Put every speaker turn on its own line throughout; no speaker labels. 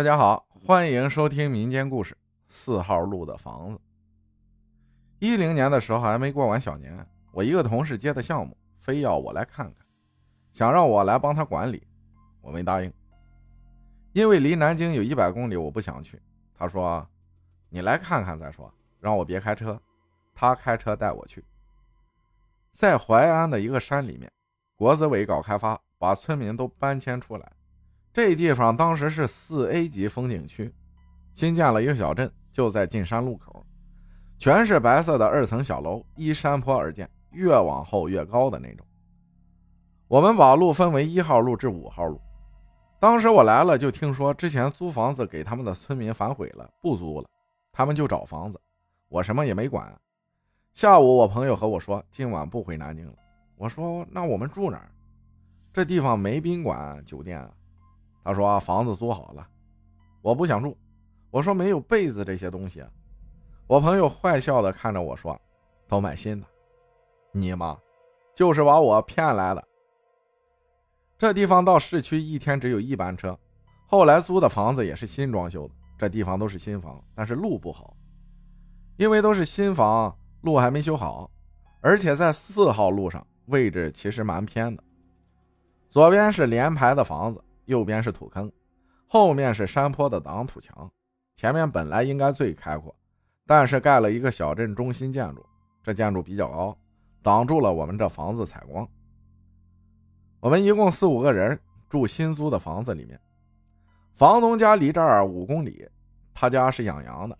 大家好，欢迎收听民间故事。四号路的房子。一零年的时候还没过完小年，我一个同事接的项目，非要我来看看，想让我来帮他管理，我没答应，因为离南京有一百公里，我不想去。他说：“你来看看再说，让我别开车，他开车带我去。”在淮安的一个山里面，国资委搞开发，把村民都搬迁出来。这地方当时是四 A 级风景区，新建了一个小镇，就在进山路口，全是白色的二层小楼，依山坡而建，越往后越高的那种。我们把路分为一号路至五号路。当时我来了，就听说之前租房子给他们的村民反悔了，不租了，他们就找房子，我什么也没管。下午我朋友和我说，今晚不回南京了。我说那我们住哪儿？这地方没宾馆、酒店啊。他说房子租好了，我不想住。我说没有被子这些东西。我朋友坏笑的看着我说：“都买新的。”你妈，就是把我骗来的。这地方到市区一天只有一班车。后来租的房子也是新装修的，这地方都是新房，但是路不好，因为都是新房，路还没修好，而且在四号路上位置其实蛮偏的，左边是连排的房子。右边是土坑，后面是山坡的挡土墙，前面本来应该最开阔，但是盖了一个小镇中心建筑，这建筑比较高，挡住了我们这房子采光。我们一共四五个人住新租的房子里面，房东家离这儿五公里，他家是养羊的，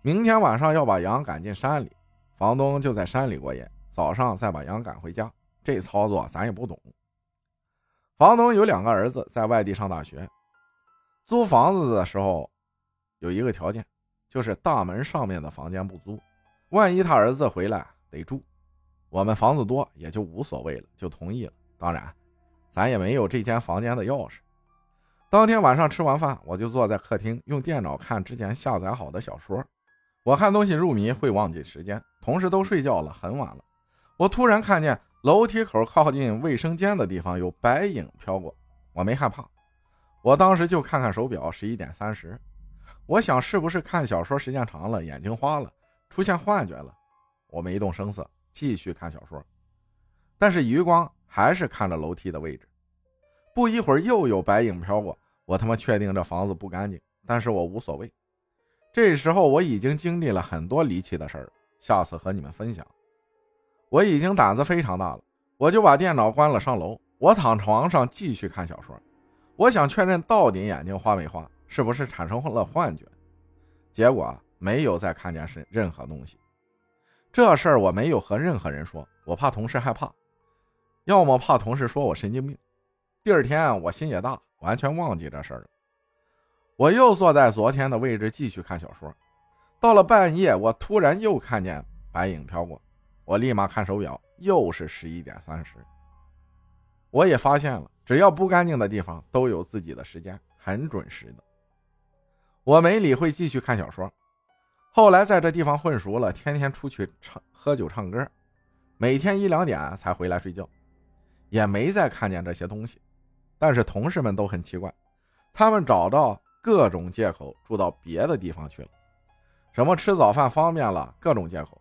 明天晚上要把羊赶进山里，房东就在山里过夜，早上再把羊赶回家，这操作咱也不懂。房东有两个儿子在外地上大学，租房子的时候有一个条件，就是大门上面的房间不租，万一他儿子回来得住。我们房子多也就无所谓了，就同意了。当然，咱也没有这间房间的钥匙。当天晚上吃完饭，我就坐在客厅用电脑看之前下载好的小说。我看东西入迷会忘记时间，同事都睡觉了，很晚了。我突然看见。楼梯口靠近卫生间的地方有白影飘过，我没害怕，我当时就看看手表，十一点三十。我想是不是看小说时间长了，眼睛花了，出现幻觉了？我没动声色，继续看小说，但是余光还是看着楼梯的位置。不一会儿又有白影飘过，我他妈确定这房子不干净，但是我无所谓。这时候我已经经历了很多离奇的事儿，下次和你们分享。我已经胆子非常大了，我就把电脑关了，上楼。我躺床上继续看小说，我想确认到底眼睛花没花，是不是产生了幻觉。结果没有再看见是任何东西。这事儿我没有和任何人说，我怕同事害怕，要么怕同事说我神经病。第二天我心也大，完全忘记这事儿了。我又坐在昨天的位置继续看小说，到了半夜，我突然又看见白影飘过。我立马看手表，又是十一点三十。我也发现了，只要不干净的地方都有自己的时间，很准时的。我没理会，继续看小说。后来在这地方混熟了，天天出去唱喝酒唱歌，每天一两点才回来睡觉，也没再看见这些东西。但是同事们都很奇怪，他们找到各种借口住到别的地方去了，什么吃早饭方便了，各种借口。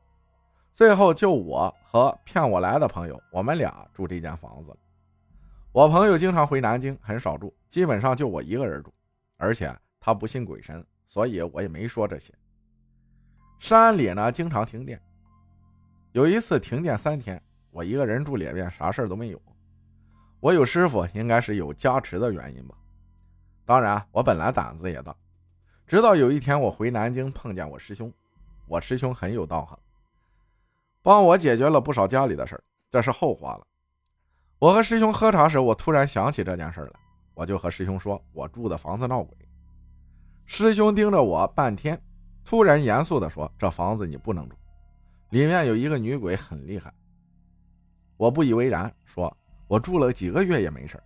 最后就我和骗我来的朋友，我们俩住这间房子。我朋友经常回南京，很少住，基本上就我一个人住。而且他不信鬼神，所以我也没说这些。山里呢经常停电，有一次停电三天，我一个人住里面，啥事都没有。我有师傅，应该是有加持的原因吧。当然，我本来胆子也大。直到有一天我回南京碰见我师兄，我师兄很有道行。帮我解决了不少家里的事儿，这是后话了。我和师兄喝茶时，我突然想起这件事来，我就和师兄说：“我住的房子闹鬼。”师兄盯着我半天，突然严肃地说：“这房子你不能住，里面有一个女鬼，很厉害。”我不以为然，说：“我住了几个月也没事。”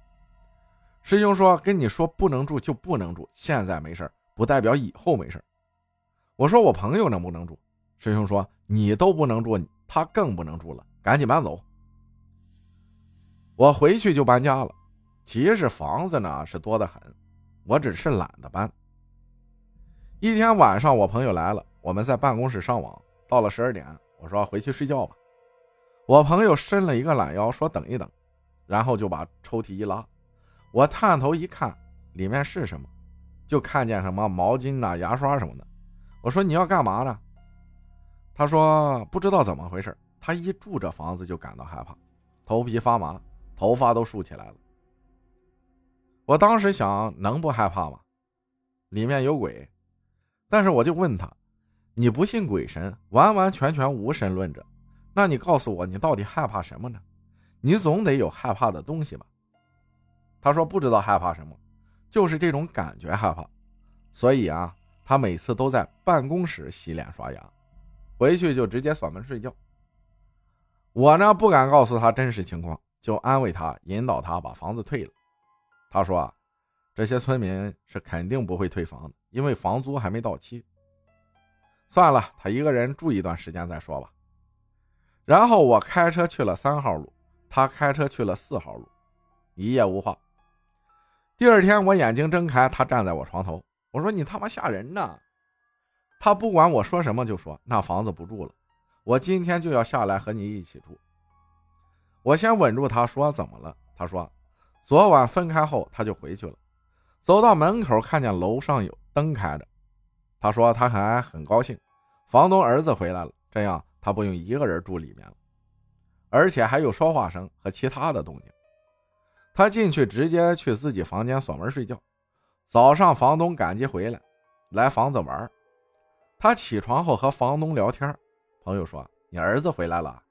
师兄说：“跟你说不能住就不能住，现在没事不代表以后没事我说：“我朋友能不能住？”师兄说：“你都不能住。”他更不能住了，赶紧搬走。我回去就搬家了。其实房子呢是多得很，我只是懒得搬。一天晚上，我朋友来了，我们在办公室上网，到了十二点，我说回去睡觉吧。我朋友伸了一个懒腰，说等一等，然后就把抽屉一拉，我探头一看，里面是什么？就看见什么毛巾呐、牙刷什么的。我说你要干嘛呢？他说不知道怎么回事，他一住这房子就感到害怕，头皮发麻，头发都竖起来了。我当时想，能不害怕吗？里面有鬼。但是我就问他，你不信鬼神，完完全全无神论者，那你告诉我，你到底害怕什么呢？你总得有害怕的东西吧？他说不知道害怕什么。就是这种感觉害怕，所以啊，他每次都在办公室洗脸刷牙，回去就直接锁门睡觉。我呢不敢告诉他真实情况，就安慰他，引导他把房子退了。他说啊，这些村民是肯定不会退房的，因为房租还没到期。算了，他一个人住一段时间再说吧。然后我开车去了三号路，他开车去了四号路，一夜无话。第二天我眼睛睁开，他站在我床头。我说：“你他妈吓人呢！”他不管我说什么，就说：“那房子不住了，我今天就要下来和你一起住。”我先稳住他，说：“怎么了？”他说：“昨晚分开后，他就回去了。走到门口，看见楼上有灯开着。他说他还很高兴，房东儿子回来了，这样他不用一个人住里面了，而且还有说话声和其他的动静。”他进去直接去自己房间锁门睡觉。早上房东赶集回来，来房子玩。他起床后和房东聊天。朋友说：“你儿子回来了。”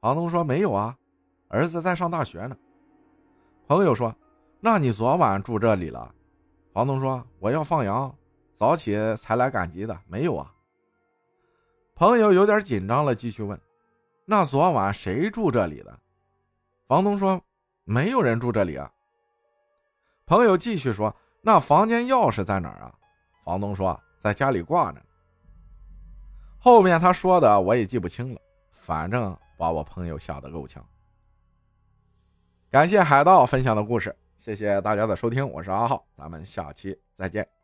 房东说：“没有啊，儿子在上大学呢。”朋友说：“那你昨晚住这里了？”房东说：“我要放羊，早起才来赶集的，没有啊。”朋友有点紧张了，继续问：“那昨晚谁住这里的？”房东说。没有人住这里啊。朋友继续说：“那房间钥匙在哪儿啊？”房东说：“在家里挂着。”后面他说的我也记不清了，反正把我朋友吓得够呛。感谢海盗分享的故事，谢谢大家的收听，我是阿浩，咱们下期再见。